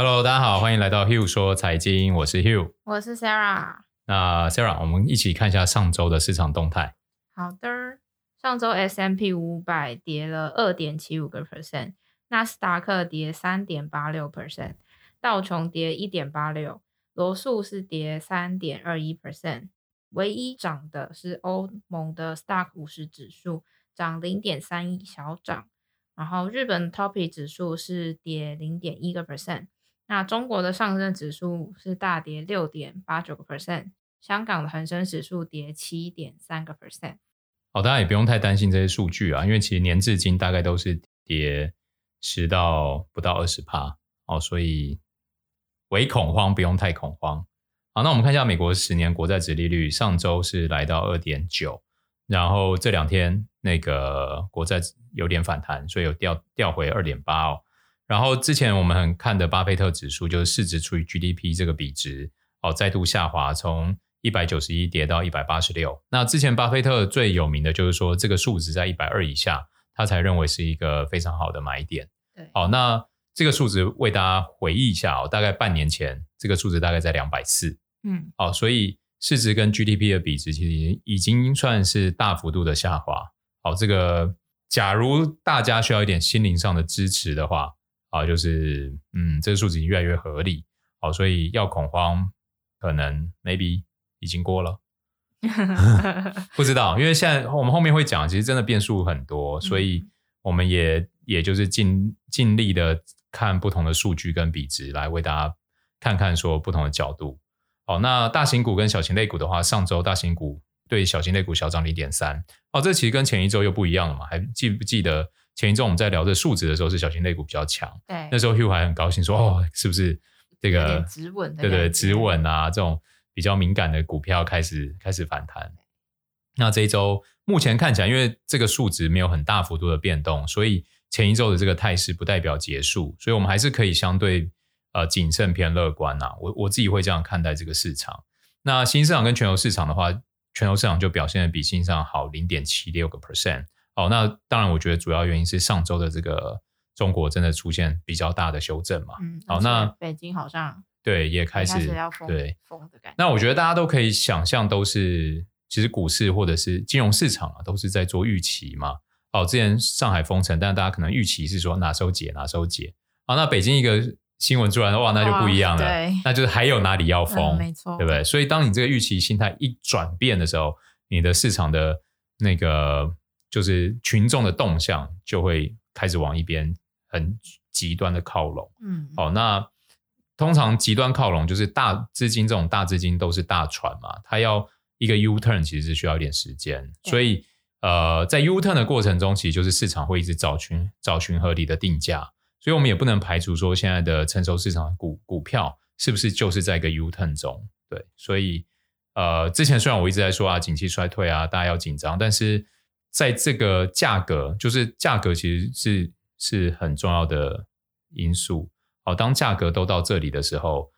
Hello，大家好，欢迎来到 Hugh 说财经，我是 Hugh，我是 Sarah。那 Sarah，我们一起看一下上周的市场动态。好的，上周 S&P 五百跌了二点七五个 percent，纳斯达克跌三点八六 percent，道琼跌一点八六，罗素是跌三点二一 percent，唯一涨的是欧盟的 Stock 五十指数，涨零点三一小涨，然后日本 TOPI 指数是跌零点一个 percent。那中国的上证指数是大跌六点八九个 percent，香港的恒生指数跌七点三个 percent。好，大家也不用太担心这些数据啊，因为其实年至今大概都是跌十到不到二十趴哦，所以唯恐慌不用太恐慌。好，那我们看一下美国十年国债殖利率，上周是来到二点九，然后这两天那个国债有点反弹，所以有掉掉回二点八哦。然后之前我们很看的巴菲特指数，就是市值除以 GDP 这个比值，哦，再度下滑，从一百九十一跌到一百八十六。那之前巴菲特最有名的就是说，这个数值在一百二以下，他才认为是一个非常好的买点。对，好，那这个数值为大家回忆一下哦，大概半年前这个数值大概在两百四。嗯，好，所以市值跟 GDP 的比值其实已经算是大幅度的下滑。好，这个假如大家需要一点心灵上的支持的话。啊，就是嗯，这个数字已经越来越合理，好，所以要恐慌，可能 maybe 已经过了，不知道，因为现在我们后面会讲，其实真的变数很多，所以我们也也就是尽尽力的看不同的数据跟比值来为大家看看说不同的角度。好，那大型股跟小型类股的话，上周大型股对小型类股小涨零点三，哦，这其实跟前一周又不一样了嘛，还记不记得？前一周我们在聊这数值的时候，是小型类股比较强。对，那时候 Hugh 还很高兴说：“哦，是不是这个止稳？对对，止稳啊，这种比较敏感的股票开始开始反弹。”那这一周目前看起来，因为这个数值没有很大幅度的变动，所以前一周的这个态势不代表结束，所以我们还是可以相对呃谨慎偏乐观呐。我我自己会这样看待这个市场。那新市场跟全球市场的话，全球市场就表现的比新市场好零点七六个 percent。好，那当然，我觉得主要原因是上周的这个中国真的出现比较大的修正嘛。嗯，好，那北京好像对也开始，对封的感觉。那我觉得大家都可以想象，都是其实股市或者是金融市场啊，都是在做预期嘛。哦，之前上海封城，但大家可能预期是说哪时候解哪时候解。好，那北京一个新闻出来的话，那就不一样了。对，那就是还有哪里要封，嗯，没错，对不对？所以当你这个预期心态一转变的时候，你的市场的那个。就是群众的动向就会开始往一边很极端的靠拢，嗯，好，那通常极端靠拢就是大资金这种大资金都是大船嘛，它要一个 U turn 其实是需要一点时间，所以呃，在 U turn 的过程中，其实就是市场会一直找寻找寻合理的定价，所以我们也不能排除说现在的成熟市场股股票是不是就是在一个 U turn 中，对，所以呃，之前虽然我一直在说啊，景气衰退啊，大家要紧张，但是。在这个价格，就是价格其实是是很重要的因素。好，当价格都到这里的时候，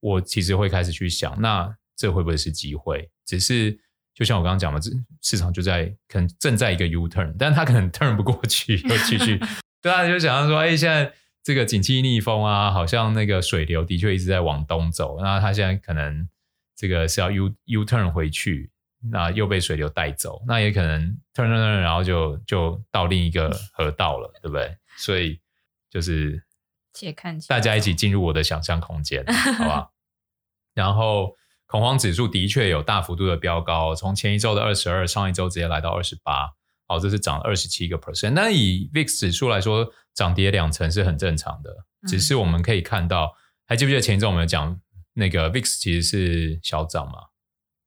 我其实会开始去想，那这会不会是机会？只是就像我刚刚讲的，这市场就在可能正在一个 U turn，但它可能 turn 不过去，又继续。对啊，就想要说，哎，现在这个景气逆风啊，好像那个水流的确一直在往东走，那它现在可能这个是要 U U turn 回去。那又被水流带走，那也可能 turn turn turn，然后就就到另一个 河道了，对不对？所以就是且看大家一起进入我的想象空间，好吧？然后恐慌指数的确有大幅度的飙高，从前一周的二十二，上一周直接来到二十八，好，这是涨二十七个 percent。那以 VIX 指数来说，涨跌两成是很正常的，只是我们可以看到，还记不记得前一周我们讲那个 VIX 其实是小涨嘛？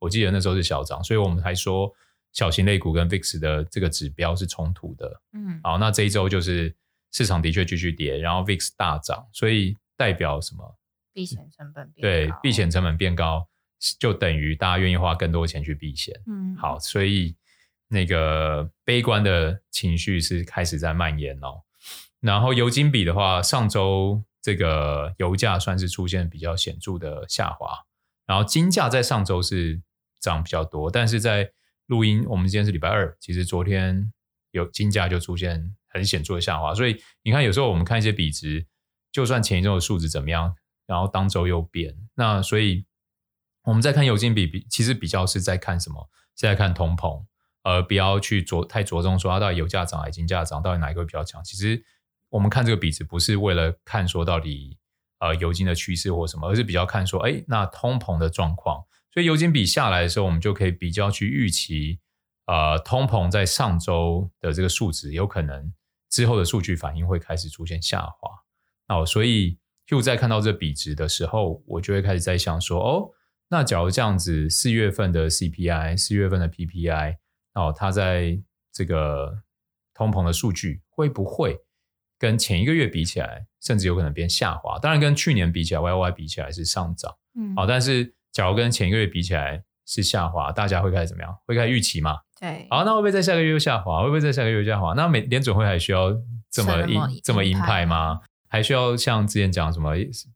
我记得那时候是小涨，所以我们还说小型类股跟 VIX 的这个指标是冲突的。嗯，好，那这一周就是市场的确继续跌，然后 VIX 大涨，所以代表什么？避险成本变高。对，避险成本变高，就等于大家愿意花更多钱去避险。嗯，好，所以那个悲观的情绪是开始在蔓延哦。然后油金比的话，上周这个油价算是出现比较显著的下滑，然后金价在上周是。涨比较多，但是在录音，我们今天是礼拜二，其实昨天有金价就出现很显著的下滑，所以你看有时候我们看一些比值，就算前一周的数值怎么样，然后当周又变，那所以我们在看油金比比，其实比较是在看什么？是在看通膨，而不要去着太着重说它到底油价涨还是金价涨，到底哪一个会比较强？其实我们看这个比值不是为了看说到底呃油金的趋势或什么，而是比较看说，哎，那通膨的状况。所以油金比下来的时候，我们就可以比较去预期，呃，通膨在上周的这个数值有可能之后的数据反应会开始出现下滑。哦，所以就在看到这比值的时候，我就会开始在想说，哦，那假如这样子，四月份的 CPI、四月份的 PPI，哦，它在这个通膨的数据会不会跟前一个月比起来，甚至有可能变下滑？当然，跟去年比起来，YOY 比起来是上涨，嗯，好，但是。假如跟前一个月比起来是下滑，大家会开始怎么样？会开始预期嘛？对。好，那会不会在下个月又下滑？会不会在下个月又下滑？那美联准会还需要这么鹰这么鹰派吗？还需要像之前讲什么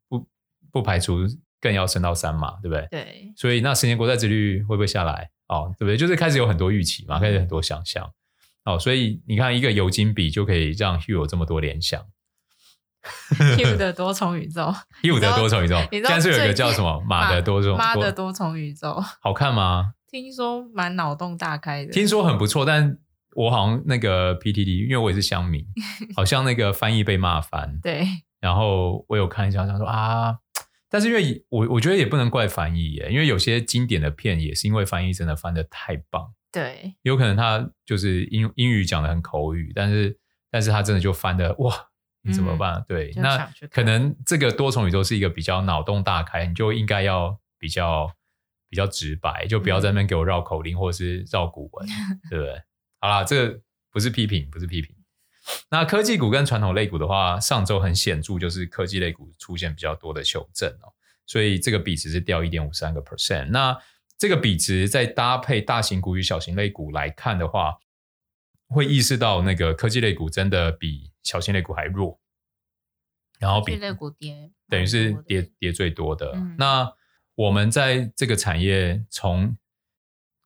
不不排除更要升到三嘛？对不对？对。所以那十年国债殖率会不会下来？哦，对不对？就是开始有很多预期嘛，开始很多想象。哦，所以你看一个油金比就可以让 Hugh 有这么多联想。Hugh 的多重宇宙，Hugh 的多重宇宙，你在是有一个叫什么马的多重，妈的多重宇宙，好看吗？听说蛮脑洞大开的，听说很不错，但我好像那个 PTT，因为我也是乡民，好像那个翻译被骂翻。对，然后我有看一下，想说啊，但是因为我我觉得也不能怪翻译耶，因为有些经典的片也是因为翻译真的翻的太棒。对，有可能他就是英英语讲的很口语，但是但是他真的就翻的哇。你怎么办？嗯、对，那可能这个多重宇宙是一个比较脑洞大开，你就应该要比较比较直白，就不要在那边给我绕口令或者是绕古文，嗯、对不对？好啦，这个不是批评，不是批评。那科技股跟传统类股的话，上周很显著，就是科技类股出现比较多的修正哦，所以这个比值是掉一点五三个 percent。那这个比值再搭配大型股与小型类股来看的话，会意识到那个科技类股真的比。小型类股还弱，然后比类股跌，等于是跌跌最多的。嗯、那我们在这个产业从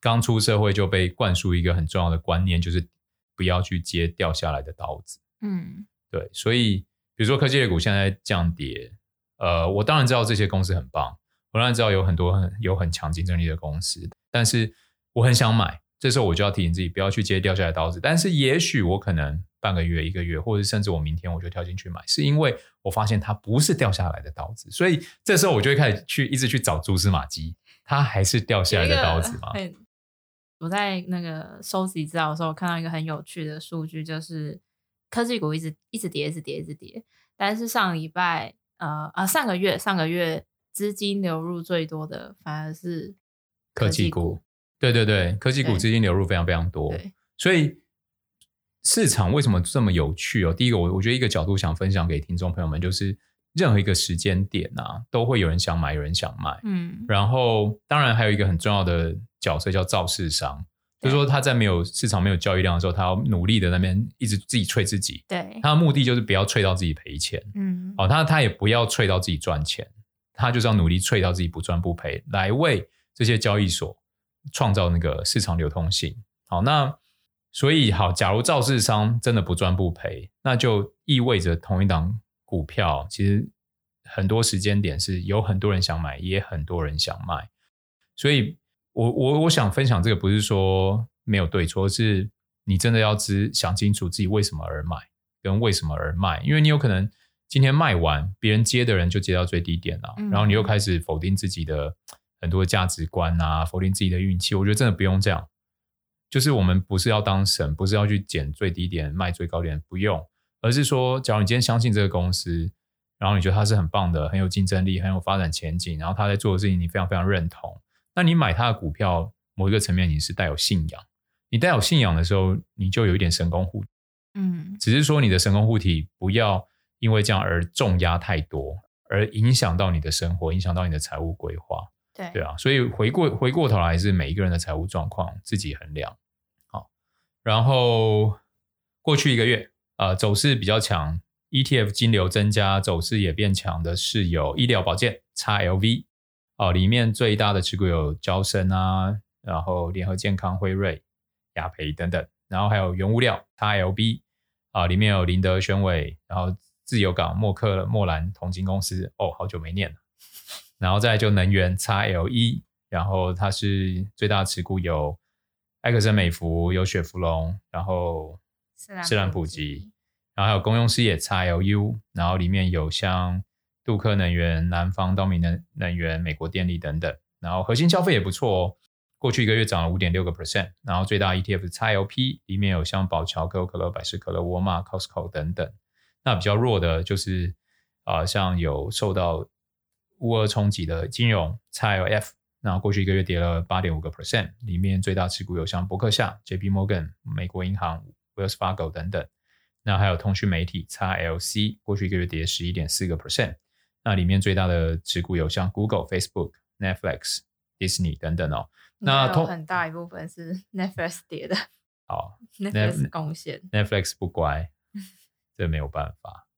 刚出社会就被灌输一个很重要的观念，就是不要去接掉下来的刀子。嗯，对。所以，比如说科技类股现在降跌，呃，我当然知道这些公司很棒，我当然知道有很多很有很强竞争力的公司，但是我很想买，这时候我就要提醒自己不要去接掉下来的刀子。但是，也许我可能。半个月、一个月，或者甚至我明天我就跳进去买，是因为我发现它不是掉下来的刀子，所以这时候我就会开始去一直去找蛛丝马迹，它还是掉下来的刀子吗？我在那个收集资料的时候，看到一个很有趣的数据，就是科技股一直一直跌，一直跌，一直跌，但是上礼拜呃啊上个月上个月资金流入最多的反而是科技股，技股对对对，科技股资金流入非常非常多，所以。市场为什么这么有趣哦？第一个，我我觉得一个角度想分享给听众朋友们，就是任何一个时间点啊，都会有人想买，有人想卖。嗯，然后当然还有一个很重要的角色叫造市商，就是说他在没有市场、没有交易量的时候，他要努力的那边一直自己吹自己。对，他的目的就是不要吹到自己赔钱。嗯，哦，他他也不要吹到自己赚钱，他就是要努力吹到自己不赚不赔，来为这些交易所创造那个市场流通性。好，那。所以好，假如造市商真的不赚不赔，那就意味着同一档股票，其实很多时间点是有很多人想买，也很多人想卖。所以我我我想分享这个，不是说没有对错，是你真的要知想清楚自己为什么而买，跟为什么而卖，因为你有可能今天卖完，别人接的人就接到最低点了，然后你又开始否定自己的很多价值观啊，否定自己的运气。我觉得真的不用这样。就是我们不是要当神，不是要去捡最低点卖最高点，不用，而是说，假如你今天相信这个公司，然后你觉得它是很棒的，很有竞争力，很有发展前景，然后他在做的事情你非常非常认同，那你买它的股票，某一个层面你是带有信仰，你带有信仰的时候，你就有一点神功护体，嗯，只是说你的神功护体不要因为这样而重压太多，而影响到你的生活，影响到你的财务规划，对对啊，所以回过回过头来是每一个人的财务状况自己衡量。好然后过去一个月，呃，走势比较强，ETF 金流增加，走势也变强的是有医疗保健 XLV 哦，里面最大的持股有交生啊，然后联合健康、辉瑞、雅培等等，然后还有原物料 XLB 啊，里面有林德宣伟，然后自由港默克莫兰铜金公司，哦，好久没念了。然后再就能源 XLE，然后它是最大持股有埃克森美孚、有雪佛龙，然后士兰普吉，然后还有公用事业 XLU，然后里面有像杜克能源、南方道明能能源、美国电力等等。然后核心消费也不错哦，过去一个月涨了五点六个 percent。然后最大 ETF XLP 里面有像宝桥、可口可乐、百事可乐、沃尔玛、Costco 等等。那比较弱的就是啊、呃，像有受到乌俄冲击的金融 XLF，然后过去一个月跌了八点五个 percent。里面最大持股有像伯克夏、JP Morgan、美国银行、Wells Fargo 等等。那还有通讯媒体 XLC，过去一个月跌十一点四个 percent。那里面最大的持股有像 Google、Facebook。Netflix、Disney 等等哦，那通很大一部分是 Netflix 跌的。好，Netflix 贡献。Netflix 不乖，这没有办法。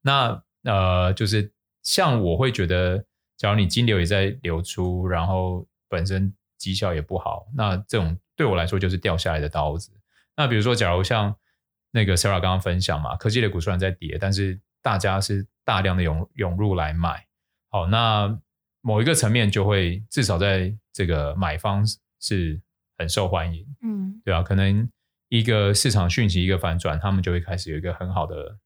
那呃，就是像我会觉得，假如你金流也在流出，然后本身绩效也不好，那这种对我来说就是掉下来的刀子。那比如说，假如像那个 Sarah 刚刚分享嘛，科技的股虽然在跌，但是大家是大量的涌涌入来买。好，那。某一个层面就会至少在这个买方是很受欢迎，嗯，对啊，可能一个市场讯息一个反转，他们就会开始有一个很好的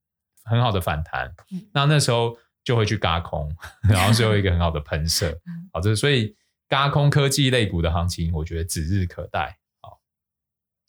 很好的反弹，嗯，那那时候就会去轧空，然后最后一个很好的喷射，好，这所以轧空科技类股的行情，我觉得指日可待。好，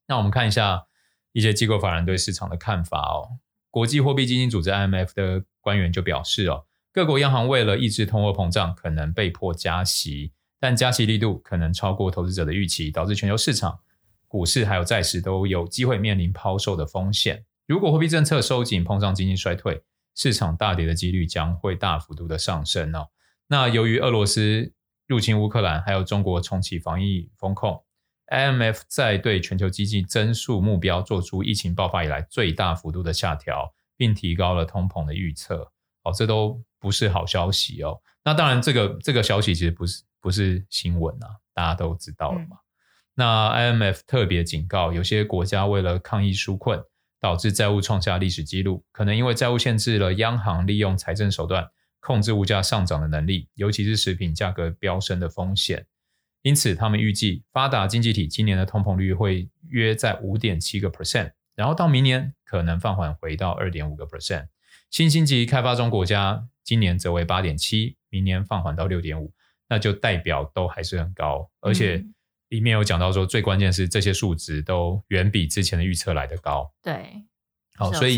那我们看一下一些机构法人对市场的看法哦。国际货币基金组织 IMF 的官员就表示哦。各国央行为了抑制通货膨胀，可能被迫加息，但加息力度可能超过投资者的预期，导致全球市场、股市还有债市都有机会面临抛售的风险。如果货币政策收紧，碰上经济衰退，市场大跌的几率将会大幅度的上升哦。那由于俄罗斯入侵乌克兰，还有中国重启防疫风控，IMF 在对全球经济增速目标做出疫情爆发以来最大幅度的下调，并提高了通膨的预测。哦，这都。不是好消息哦。那当然，这个这个消息其实不是不是新闻啊，大家都知道了嘛。嗯、那 IMF 特别警告，有些国家为了抗疫纾困，导致债务创下历史纪录，可能因为债务限制了央行利用财政手段控制物价上涨的能力，尤其是食品价格飙升的风险。因此，他们预计发达经济体今年的通膨率会约在五点七个 percent，然后到明年可能放缓回到二点五个 percent。新兴及开发中国家。今年则为八点七，明年放缓到六点五，那就代表都还是很高，而且里面有讲到说，最关键是这些数值都远比之前的预测来得高。对，好，所以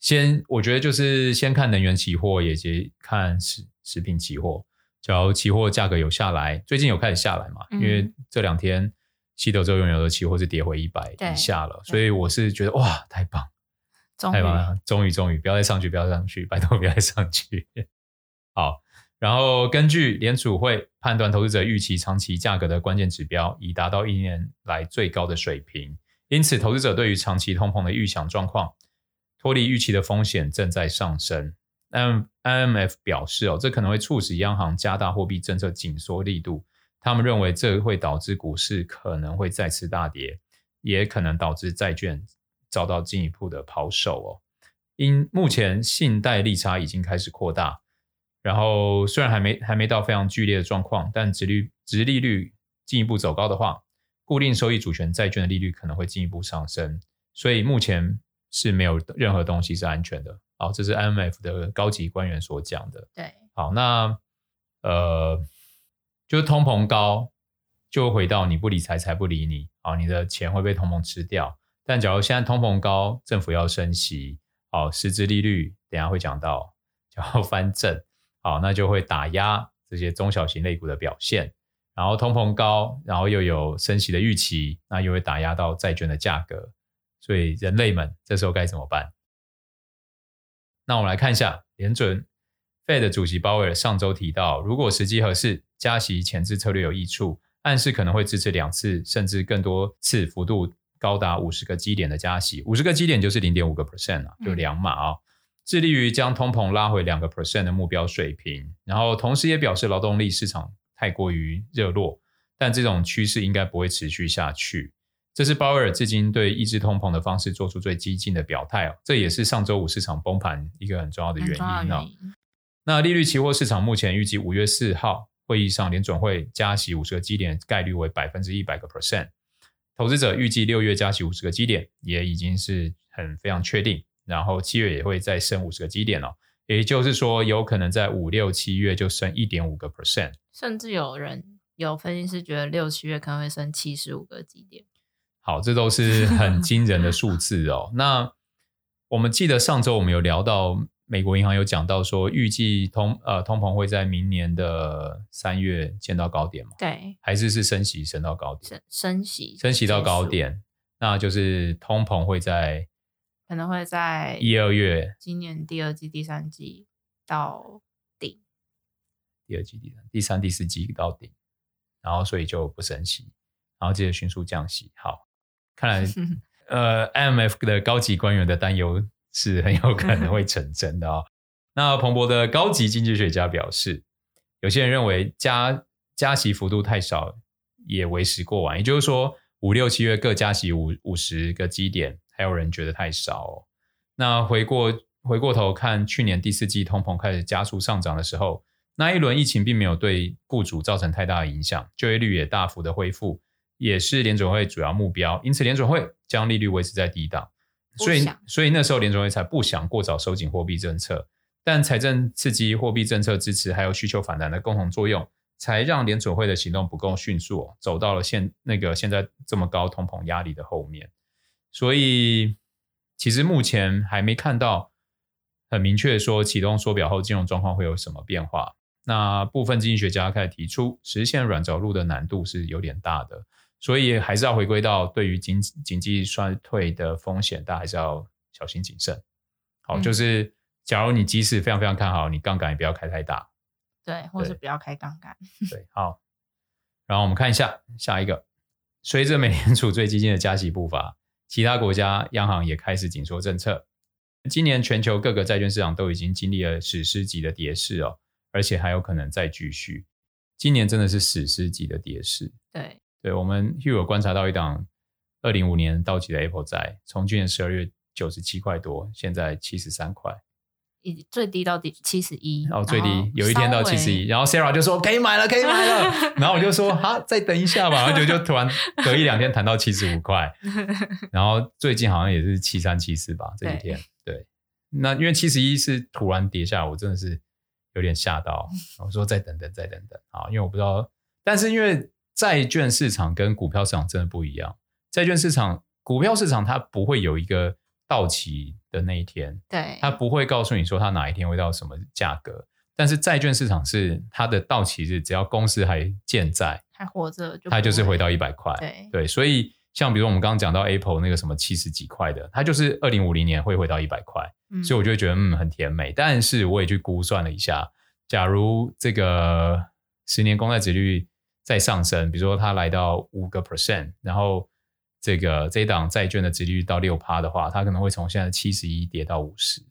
先我觉得就是先看能源期货，以及看食食品期货，只要期货价格有下来，最近有开始下来嘛，嗯、因为这两天西德州原油的期货是跌回一百以下了，所以我是觉得哇，太棒。太棒了，终于终于不要再上去，不要再上去，拜托不要再上去。好，然后根据联储会判断投资者预期长期价格的关键指标已达到一年来最高的水平，因此投资者对于长期通膨的预想状况脱离预期的风险正在上升。IMF 表示哦，这可能会促使央行加大货币政策紧缩力度。他们认为这会导致股市可能会再次大跌，也可能导致债券。遭到进一步的抛售哦，因目前信贷利差已经开始扩大，然后虽然还没还没到非常剧烈的状况，但殖率殖利率进一步走高的话，固定收益主权债券的利率可能会进一步上升，所以目前是没有任何东西是安全的。好，这是 IMF 的高级官员所讲的。对，好，那呃，就是通膨高，就回到你不理财，财不理你，好，你的钱会被通膨吃掉。但假如现在通膨高，政府要升息，好，实质利率等下会讲到，就要翻正，好，那就会打压这些中小型类股的表现。然后通膨高，然后又有升息的预期，那又会打压到债券的价格。所以人类们这时候该怎么办？那我们来看一下联准 Fed 主席鲍威尔上周提到，如果时机合适，加息前置策略有益处，暗示可能会支持两次甚至更多次幅度。高达五十个基点的加息，五十个基点就是零点五个 percent 啊，就两码啊、哦，致力于将通膨拉回两个 percent 的目标水平。然后同时也表示劳动力市场太过于热络，但这种趋势应该不会持续下去。这是鲍威尔至今对抑制通膨的方式做出最激进的表态哦。这也是上周五市场崩盘一个很重要的原因哦。那利率期货市场目前预计五月四号会议上联准会加息五十个基点概率为百分之一百个 percent。投资者预计六月加息五十个基点也已经是很非常确定，然后七月也会再升五十个基点哦。也就是说，有可能在五六七月就升一点五个 percent，甚至有人有分析师觉得六七月可能会升七十五个基点。好，这都是很惊人的数字哦。那我们记得上周我们有聊到，美国银行有讲到说，预计通呃通膨会在明年的三月见到高点嘛？对，还是是升息升到高点？升升息，升息到高点，那就是通膨会在。可能会在一二月，今年第二季、第三季到顶。第二季、第三、第三、第四季到顶，然后所以就不升息，然后接着迅速降息。好，看来 呃，IMF 的高级官员的担忧是很有可能会 成真的哦。那彭博的高级经济学家表示，有些人认为加加息幅度太少，也为时过晚。也就是说，五六七月各加息五五十个基点。还有人觉得太少哦。那回过回过头看，去年第四季通膨开始加速上涨的时候，那一轮疫情并没有对雇主造成太大的影响，就业率也大幅的恢复，也是联准会主要目标。因此，联准会将利率维持在低档，所以所以那时候联准会才不想过早收紧货币政策。但财政刺激、货币政策支持还有需求反弹的共同作用，才让联准会的行动不够迅速，走到了现那个现在这么高通膨压力的后面。所以，其实目前还没看到很明确说启动缩表后金融状况会有什么变化。那部分经济学家开始提出，实现软着陆的难度是有点大的，所以还是要回归到对于经经济衰退的风险，大家还是要小心谨慎。好，就是假如你即使非常非常看好，你杠杆也不要开太大，对，或者不要开杠杆。对，好。然后我们看一下下一个，随着美联储最激进的加息步伐。其他国家央行也开始紧缩政策。今年全球各个债券市场都已经经历了史诗级的跌势哦，而且还有可能再继续。今年真的是史诗级的跌势。对，对，我们又有观察到一档二零五年到期的 Apple 债，从去年十二月九十七块多，现在七十三块。最低到底七十一，然后最低有一天到七十一，然后 Sarah 就说可以买了，可以买了，然后我就说啊，再等一下吧，然后就就突然隔一两天谈到七十五块，然后最近好像也是七三七四吧，这几天对，对，那因为七十一是突然跌下来，我真的是有点吓到，我说再等等再等等啊，因为我不知道，但是因为债券市场跟股票市场真的不一样，债券市场、股票市场它不会有一个。到期的那一天，对，他不会告诉你说他哪一天会到什么价格，但是债券市场是它的到期日，只要公司还健在，还活着，它就是回到一百块。对对，所以像比如我们刚刚讲到 Apple 那个什么七十几块的，它就是二零五零年会回到一百块，嗯，所以我就会觉得嗯很甜美。但是我也去估算了一下，假如这个十年公债值率再上升，比如说它来到五个 percent，然后。这个这一档债券的殖利率到六趴的话，它可能会从现在七十一跌到五十。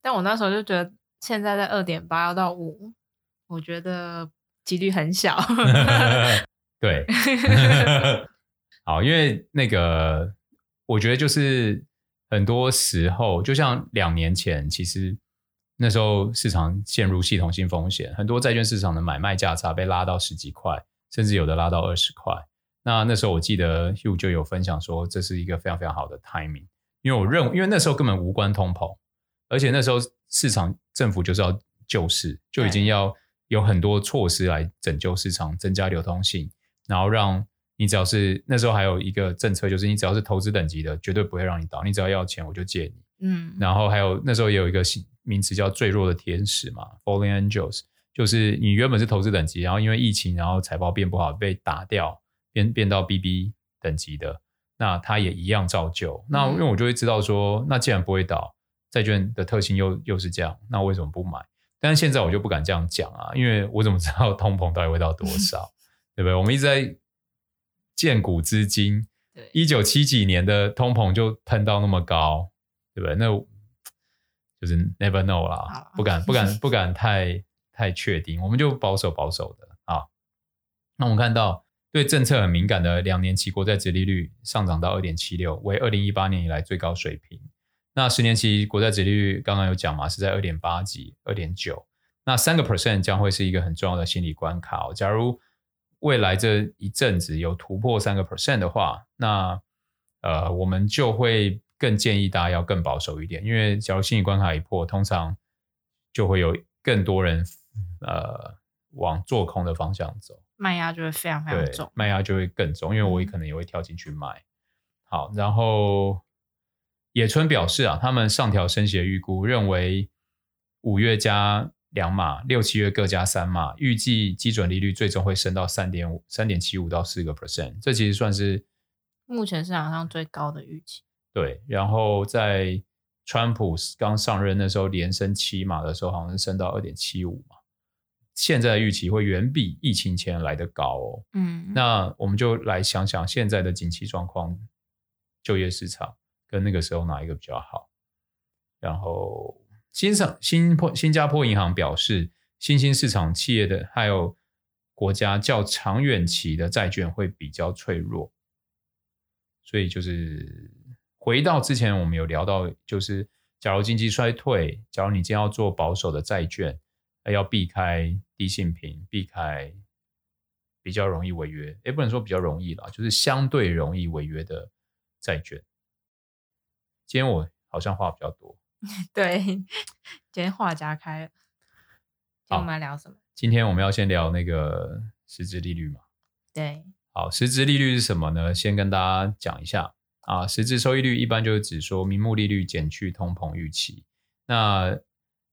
但我那时候就觉得，现在在二点八要到五，我觉得几率很小。对，好，因为那个我觉得就是很多时候，就像两年前，其实那时候市场陷入系统性风险，很多债券市场的买卖价差被拉到十几块，甚至有的拉到二十块。那那时候我记得 Hugh 就有分享说，这是一个非常非常好的 timing，因为我认为，因为那时候根本无关通膨，而且那时候市场政府就是要救市，就已经要有很多措施来拯救市场，增加流通性，然后让你只要是那时候还有一个政策，就是你只要是投资等级的，绝对不会让你倒，你只要要钱我就借你。嗯，然后还有那时候也有一个名词叫最弱的天使嘛，falling Angels，就是你原本是投资等级，然后因为疫情，然后财报变不好被打掉。变变到 BB 等级的，那它也一样照旧。那因为我就会知道说，那既然不会倒，债券的特性又又是这样，那为什么不买？但是现在我就不敢这样讲啊，因为我怎么知道通膨到底会到多少？对不对？我们一直在见古知今，一九七几年的通膨就喷到那么高，对不对？那就是 never know 啦，不敢 不敢不敢太太确定，我们就保守保守的啊。那我们看到。对政策很敏感的两年期国债殖利率上涨到二点七六，为二零一八年以来最高水平。那十年期国债殖利率刚刚有讲嘛，是在二点八几、二点九。那三个 percent 将会是一个很重要的心理关卡哦。假如未来这一阵子有突破三个 percent 的话，那呃，我们就会更建议大家要更保守一点，因为假如心理关卡一破，通常就会有更多人呃往做空的方向走。卖压就会非常非常重，卖压就会更重，因为我也可能也会跳进去卖。好，然后野村表示啊，他们上调升息的预估，认为五月加两码，六七月各加三码，预计基准利率最终会升到三点五、三点七五到四个 percent，这其实算是目前市场上最高的预期。对，然后在川普刚上任的时候，连升七码的时候，好像是升到二点七五嘛。现在的预期会远比疫情前来的高哦。嗯，那我们就来想想现在的景气状况、就业市场跟那个时候哪一个比较好？然后新上新坡新加坡银行表示，新兴市场企业的还有国家较长远期的债券会比较脆弱。所以就是回到之前我们有聊到，就是假如经济衰退，假如你今天要做保守的债券。要避开低性评，避开比较容易违约，也不能说比较容易啦，就是相对容易违约的债券。今天我好像话比较多，对，今天话夹开了。今天我们来聊什么？今天我们要先聊那个实质利率嘛。对，好，实质利率是什么呢？先跟大家讲一下啊，实质收益率一般就是指说名目利率减去通膨预期。那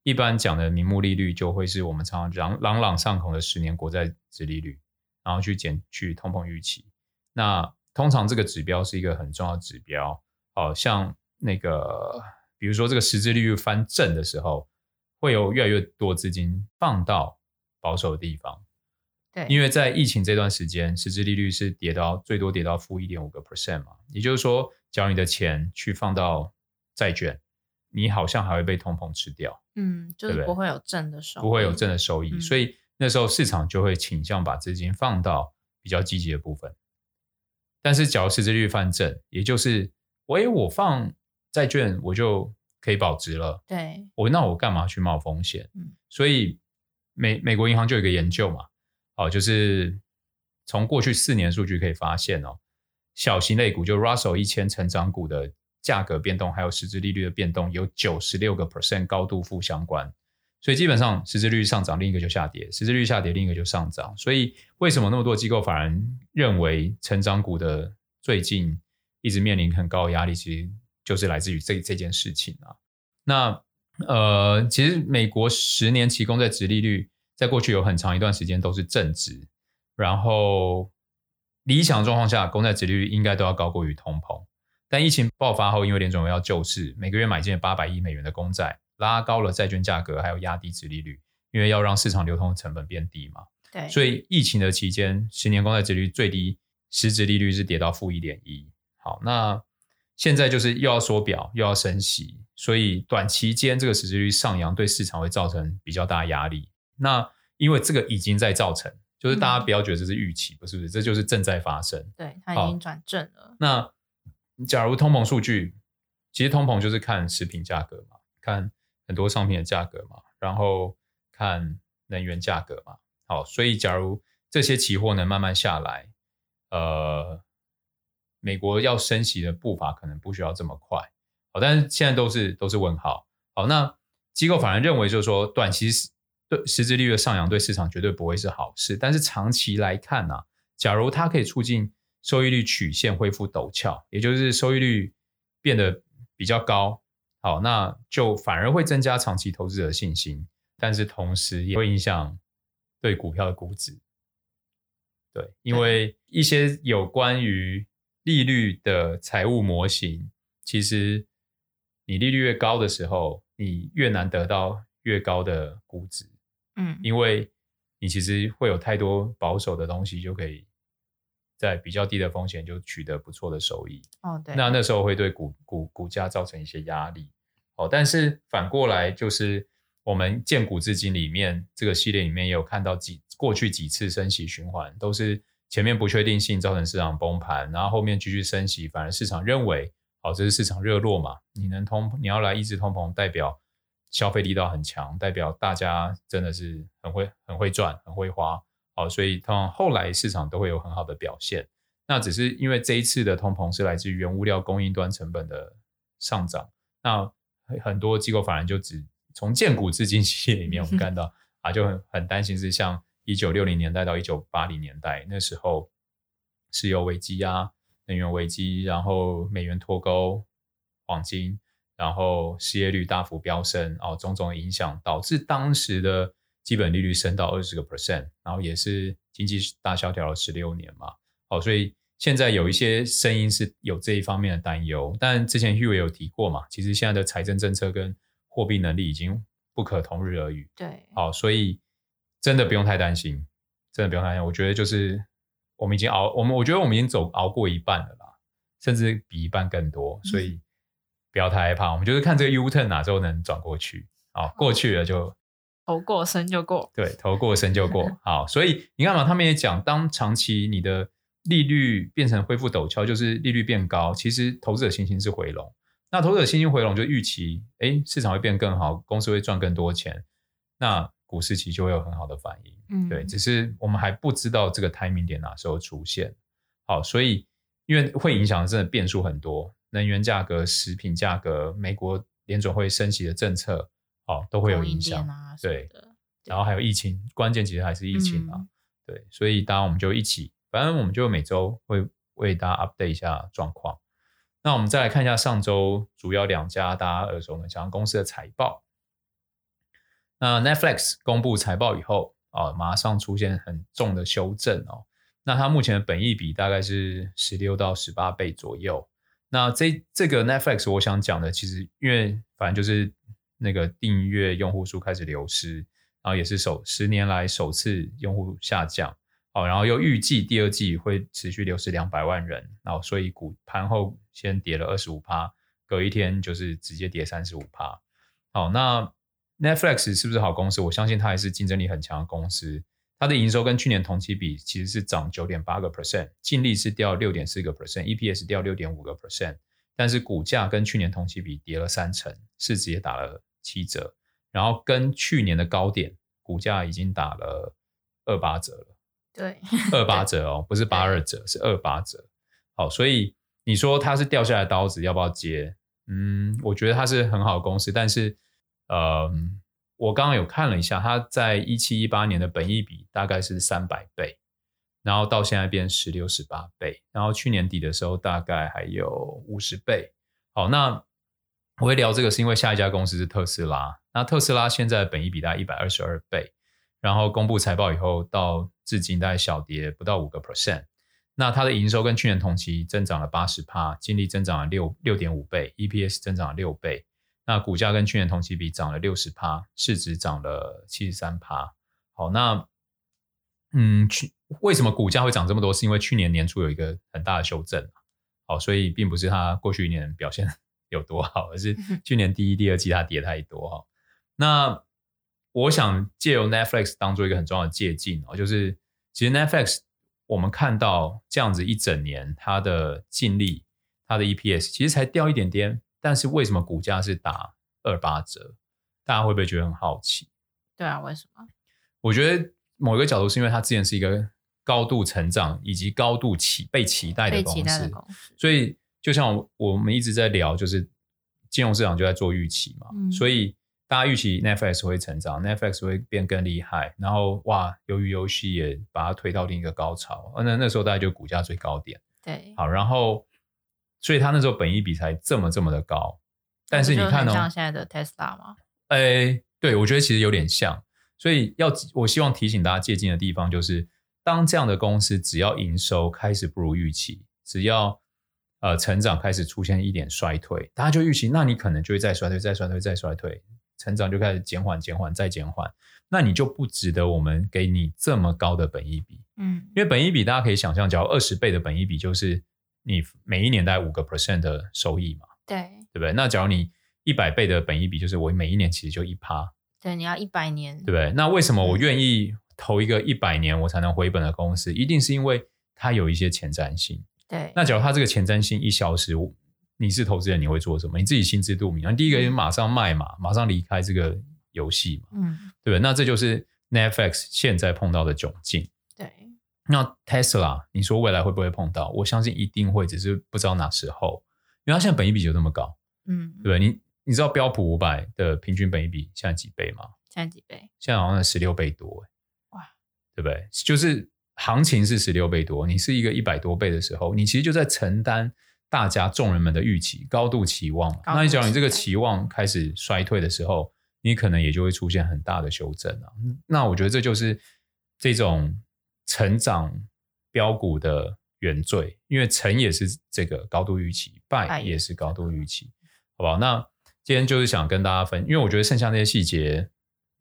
一般讲的名目利率就会是我们常常朗朗朗上口的十年国债殖利率，然后去减去通膨预期。那通常这个指标是一个很重要的指标，哦，像那个比如说这个实质利率翻正的时候，会有越来越多资金放到保守的地方。对，因为在疫情这段时间，实质利率是跌到最多跌到负一点五个 percent 嘛，也就是说，将你的钱去放到债券。你好像还会被通膨吃掉，嗯，就是不会有正的收益，不会有正的收益，嗯，所以那时候市场就会倾向把资金放到比较积极的部分。但是，假如实质利率翻正，也就是，喂，我放债券我就可以保值了，对，我那我干嘛去冒风险？嗯，所以美美国银行就有一个研究嘛，哦，就是从过去四年数据可以发现哦，小型类股就 Russell 一千成长股的。价格变动还有实质利率的变动有九十六个 percent 高度负相关，所以基本上实质利率上涨，另一个就下跌；实质利率下跌，另一个就上涨。所以为什么那么多机构反而认为成长股的最近一直面临很高的压力，其实就是来自于这这件事情啊。那呃，其实美国十年期公债殖利率在过去有很长一段时间都是正值，然后理想状况下，公债殖利率应该都要高过于通膨。但疫情爆发后，因为联准会要救市，每个月买进了八百亿美元的公债，拉高了债券价格，还有压低殖利率，因为要让市场流通的成本变低嘛。对，所以疫情的期间，十年公债殖利率最低实质利率是跌到负一点一。好，那现在就是又要缩表，又要升息，所以短期间这个实质率上扬对市场会造成比较大压力。那因为这个已经在造成，就是大家不要觉得这是预期，不是不是，这就是正在发生。对，它已经转正了。那假如通膨数据，其实通膨就是看食品价格嘛，看很多商品的价格嘛，然后看能源价格嘛。好，所以假如这些期货能慢慢下来，呃，美国要升息的步伐可能不需要这么快。好，但是现在都是都是问号。好，那机构反而认为就是说，短期对实质利率的上扬对市场绝对不会是好事，但是长期来看呢、啊，假如它可以促进。收益率曲线恢复陡峭，也就是收益率变得比较高，好，那就反而会增加长期投资者的信心，但是同时也会影响对股票的估值。对，因为一些有关于利率的财务模型，其实你利率越高的时候，你越难得到越高的估值。嗯，因为你其实会有太多保守的东西就可以。在比较低的风险就取得不错的收益哦，对，那那时候会对股股股价造成一些压力哦。但是反过来就是我们建股至今里面这个系列里面也有看到几过去几次升息循环都是前面不确定性造成市场崩盘，然后后面继续升息，反而市场认为，好，这是市场热络嘛，你能通，你要来抑制通膨，代表消费力道很强，代表大家真的是很会很会赚，很会花，好，所以通常后来市场都会有很好的表现。那只是因为这一次的通膨是来自于原物料供应端成本的上涨，那很多机构反而就只从建股资金系列里面，我们看到啊，就很很担心是像。一九六零年代到一九八零年代，那时候石油危机啊，能源危机，然后美元脱钩，黄金，然后失业率大幅飙升，哦，种种影响导致当时的基本利率升到二十个 percent，然后也是经济大萧条了十六年嘛，好，所以现在有一些声音是有这一方面的担忧，但之前 Hugh 也有提过嘛，其实现在的财政政策跟货币能力已经不可同日而语，对，好，所以。真的不用太担心，真的不用担心。我觉得就是我们已经熬，我们我觉得我们已经走熬过一半了啦，甚至比一半更多，所以不要太害怕。我们就是看这个 U turn 哪时候能转过去，好，过去了就头过身就过，对，头过身就过。好，所以你看嘛，他们也讲，当长期你的利率变成恢复陡峭，就是利率变高，其实投资者信心是回笼。那投资者信心回笼，就预期，哎，市场会变更好，公司会赚更多钱。那股市期就会有很好的反应，嗯，对，只是我们还不知道这个 timing 点哪时候出现。好，所以因为会影响真的变数很多，能源价格、食品价格、美国联准会升息的政策，好，都会有影响。对，然后还有疫情，关键其实还是疫情嘛。对，所以当然我们就一起，反正我们就每周会为大家 update 一下状况。那我们再来看一下上周主要两家大家耳熟能详公司的财报。那 Netflix 公布财报以后啊，马上出现很重的修正哦。那它目前的本益比大概是十六到十八倍左右。那这这个 Netflix 我想讲的，其实因为反正就是那个订阅用户数开始流失，然后也是首十年来首次用户下降哦，然后又预计第二季会持续流失两百万人，然后所以股盘后先跌了二十五趴，隔一天就是直接跌三十五趴。好，那。Netflix 是不是好公司？我相信它还是竞争力很强的公司。它的营收跟去年同期比其实是涨九点八个 percent，净利是掉六点四个 percent，EPS 掉六点五个 percent。但是股价跟去年同期比跌了三成，市值也打了七折。然后跟去年的高点，股价已经打了二八折了。对，二八折哦，不是 八二折，是二八折。好，所以你说它是掉下来的刀子，要不要接？嗯，我觉得它是很好的公司，但是。呃，我刚刚有看了一下，它在一七一八年的本益比大概是三百倍，然后到现在变十六十八倍，然后去年底的时候大概还有五十倍。好，那我会聊这个是因为下一家公司是特斯拉，那特斯拉现在本益比大概一百二十二倍，然后公布财报以后到至今大概小跌不到五个 percent，那它的营收跟去年同期增长了八十趴，净利增长了六六点五倍，EPS 增长了六倍。那股价跟去年同期比涨了六十趴，市值涨了七十三趴。好，那嗯，去为什么股价会涨这么多？是因为去年年初有一个很大的修正，好，所以并不是它过去一年表现有多好，而是去年第一、第二季它跌太多哈。那我想借由 Netflix 当做一个很重要的借镜哦，就是其实 Netflix 我们看到这样子一整年它的净利、它的 EPS 其实才掉一点点。但是为什么股价是打二八折？大家会不会觉得很好奇？对啊，为什么？我觉得某一个角度是因为它之前是一个高度成长以及高度期被期待的公司，公司所以就像我们一直在聊，就是金融市场就在做预期嘛，嗯、所以大家预期 Netflix 会成长，Netflix 会变更厉害，然后哇，鱿鱼游戏也把它推到另一个高潮，那那时候大概就股价最高点。对，好，然后。所以他那时候本益比才这么这么的高，但是你看？像现在的 Tesla 吗？哎，对，我觉得其实有点像。所以要我希望提醒大家借鉴的地方就是，当这样的公司只要营收开始不如预期，只要呃成长开始出现一点衰退，大家就预期，那你可能就会再衰退、再衰退、再衰退，成长就开始减缓、减缓、再减缓，那你就不值得我们给你这么高的本益比。嗯，因为本益比大家可以想象，只要二十倍的本益比就是。你每一年大概五个 percent 的收益嘛？对，对不对？那假如你一百倍的本益比，就是我每一年其实就一趴。对，你要一百年，对不对？那为什么我愿意投一个一百年我才能回本的公司？一定是因为它有一些前瞻性。对，那假如它这个前瞻性一消失，你是投资人，你会做什么？你自己心知肚明。第一个就是马上卖嘛，马上离开这个游戏嘛，嗯，对不对？那这就是 Netflix 现在碰到的窘境。对，那 Tesla，你说未来会不会碰到？我相信一定会，只是不知道哪时候。因为它现在本益比就那么高，嗯，对不对？你你知道标普五百的平均本益比现在几倍吗？现在几倍？现在好像十六倍多，哇，对不对？就是行情是十六倍多，你是一个一百多倍的时候，你其实就在承担。大家众人们的预期，高度期望，期望，那你只要你这个期望开始衰退的时候，你可能也就会出现很大的修正啊。那我觉得这就是这种成长标股的原罪，因为成也是这个高度预期，败也是高度预期，好不好？那今天就是想跟大家分，因为我觉得剩下那些细节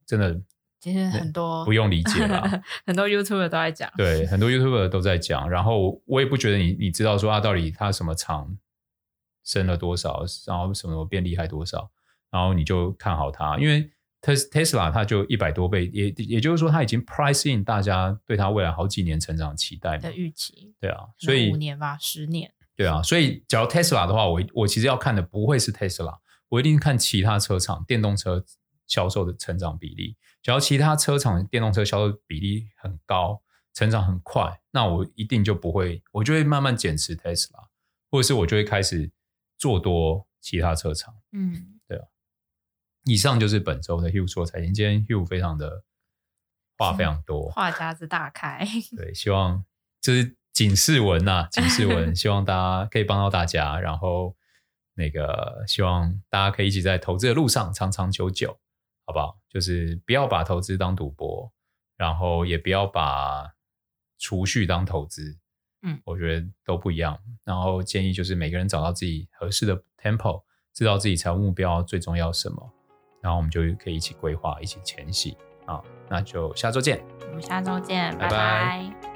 真的。其实很多不用理解了，很多 YouTuber 都在讲，对，很多 YouTuber 都在讲。然后我也不觉得你你知道说啊，到底他什么厂升了多少，然后什么变厉害多少，然后你就看好它，因为 Tesla 它就一百多倍，也也就是说它已经 price in 大家对它未来好几年成长期待的预期，对啊，所以五年吧，十年，对啊，所以假如 Tesla 的话，我我其实要看的不会是 Tesla，我一定看其他车厂电动车销售的成长比例。只要其他车厂电动车销售比例很高，成长很快，那我一定就不会，我就会慢慢减持 Tesla，或者是我就会开始做多其他车厂。嗯，对啊。以上就是本周的 Hugh 说财经，今天 Hugh 非常的话非常多，话匣子大开。对，希望这是警示文呐，警示文，希望大家可以帮到大家，然后那个希望大家可以一起在投资的路上长长久久。好不好？就是不要把投资当赌博，然后也不要把储蓄当投资。嗯，我觉得都不一样。然后建议就是每个人找到自己合适的 tempo，知道自己财务目标最重要什么，然后我们就可以一起规划，一起前行。好，那就下周见。我们下周见，拜拜。拜拜。